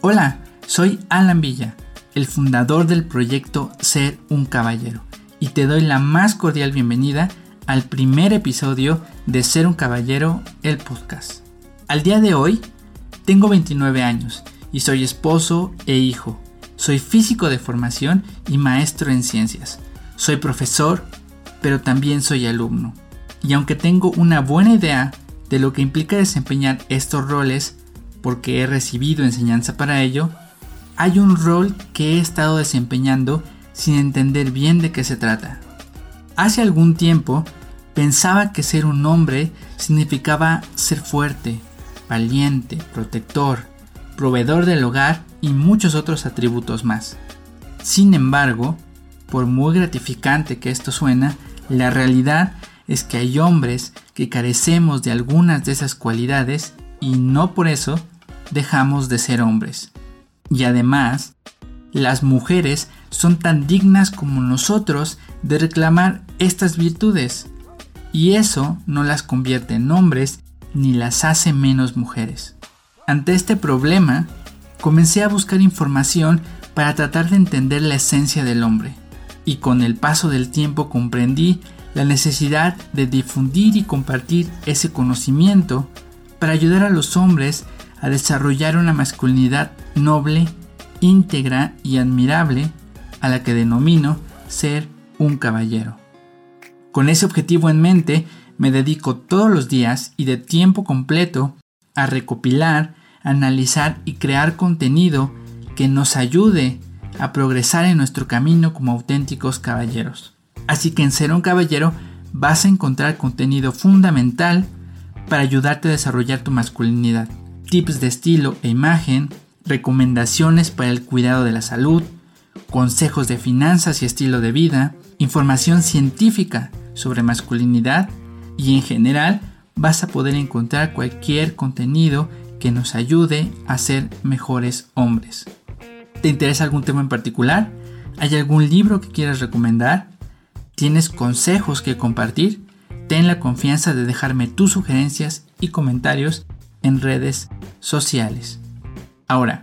Hola, soy Alan Villa, el fundador del proyecto Ser un Caballero, y te doy la más cordial bienvenida al primer episodio de Ser un Caballero, el podcast. Al día de hoy, tengo 29 años y soy esposo e hijo. Soy físico de formación y maestro en ciencias. Soy profesor, pero también soy alumno. Y aunque tengo una buena idea de lo que implica desempeñar estos roles, porque he recibido enseñanza para ello, hay un rol que he estado desempeñando sin entender bien de qué se trata. Hace algún tiempo pensaba que ser un hombre significaba ser fuerte, valiente, protector, proveedor del hogar y muchos otros atributos más. Sin embargo, por muy gratificante que esto suena, la realidad es que hay hombres que carecemos de algunas de esas cualidades y no por eso dejamos de ser hombres. Y además, las mujeres son tan dignas como nosotros de reclamar estas virtudes. Y eso no las convierte en hombres ni las hace menos mujeres. Ante este problema, comencé a buscar información para tratar de entender la esencia del hombre. Y con el paso del tiempo comprendí la necesidad de difundir y compartir ese conocimiento para ayudar a los hombres a desarrollar una masculinidad noble, íntegra y admirable a la que denomino ser un caballero. Con ese objetivo en mente, me dedico todos los días y de tiempo completo a recopilar, analizar y crear contenido que nos ayude a progresar en nuestro camino como auténticos caballeros. Así que en Ser un Caballero vas a encontrar contenido fundamental para ayudarte a desarrollar tu masculinidad. Tips de estilo e imagen, recomendaciones para el cuidado de la salud, consejos de finanzas y estilo de vida, información científica sobre masculinidad y en general vas a poder encontrar cualquier contenido que nos ayude a ser mejores hombres. ¿Te interesa algún tema en particular? ¿Hay algún libro que quieras recomendar? ¿Tienes consejos que compartir? Ten la confianza de dejarme tus sugerencias y comentarios en redes sociales. Ahora,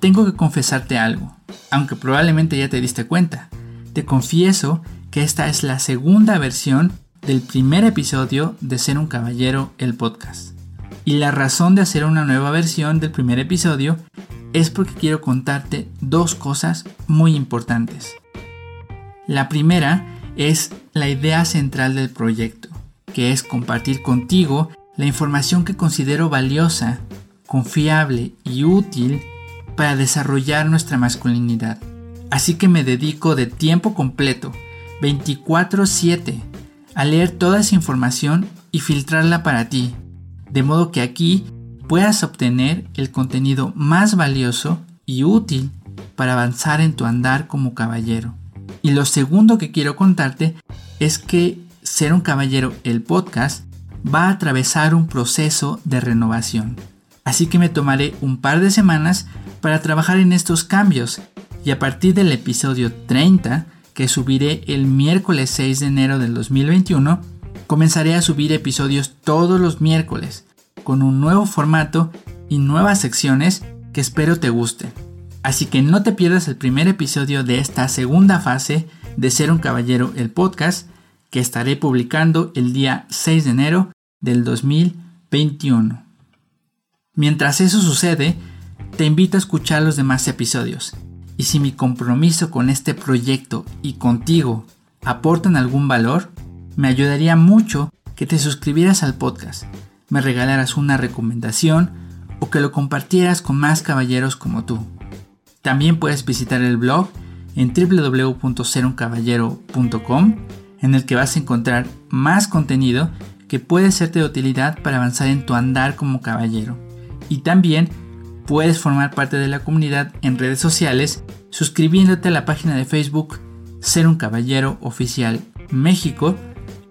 tengo que confesarte algo, aunque probablemente ya te diste cuenta. Te confieso que esta es la segunda versión del primer episodio de Ser un Caballero el podcast. Y la razón de hacer una nueva versión del primer episodio es porque quiero contarte dos cosas muy importantes. La primera es la idea central del proyecto, que es compartir contigo la información que considero valiosa, confiable y útil para desarrollar nuestra masculinidad. Así que me dedico de tiempo completo, 24/7, a leer toda esa información y filtrarla para ti, de modo que aquí puedas obtener el contenido más valioso y útil para avanzar en tu andar como caballero. Y lo segundo que quiero contarte es que Ser un Caballero, el podcast, va a atravesar un proceso de renovación. Así que me tomaré un par de semanas para trabajar en estos cambios y a partir del episodio 30, que subiré el miércoles 6 de enero del 2021, comenzaré a subir episodios todos los miércoles, con un nuevo formato y nuevas secciones que espero te gusten. Así que no te pierdas el primer episodio de esta segunda fase de Ser un Caballero, el podcast, que estaré publicando el día 6 de enero del 2021. Mientras eso sucede, te invito a escuchar los demás episodios. Y si mi compromiso con este proyecto y contigo aportan algún valor, me ayudaría mucho que te suscribieras al podcast, me regalaras una recomendación o que lo compartieras con más caballeros como tú. También puedes visitar el blog en www.seruncaballero.com en el que vas a encontrar más contenido que puede serte de utilidad para avanzar en tu andar como caballero. Y también puedes formar parte de la comunidad en redes sociales suscribiéndote a la página de Facebook Ser un Caballero Oficial México,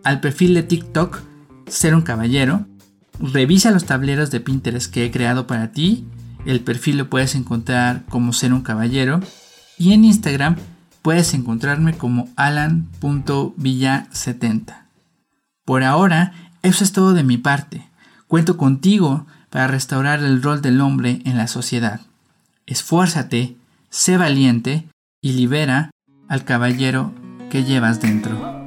al perfil de TikTok Ser un Caballero, revisa los tableros de Pinterest que he creado para ti el perfil lo puedes encontrar como ser un caballero. Y en Instagram puedes encontrarme como alan.villa70. Por ahora, eso es todo de mi parte. Cuento contigo para restaurar el rol del hombre en la sociedad. esfuérzate, sé valiente y libera al caballero que llevas dentro.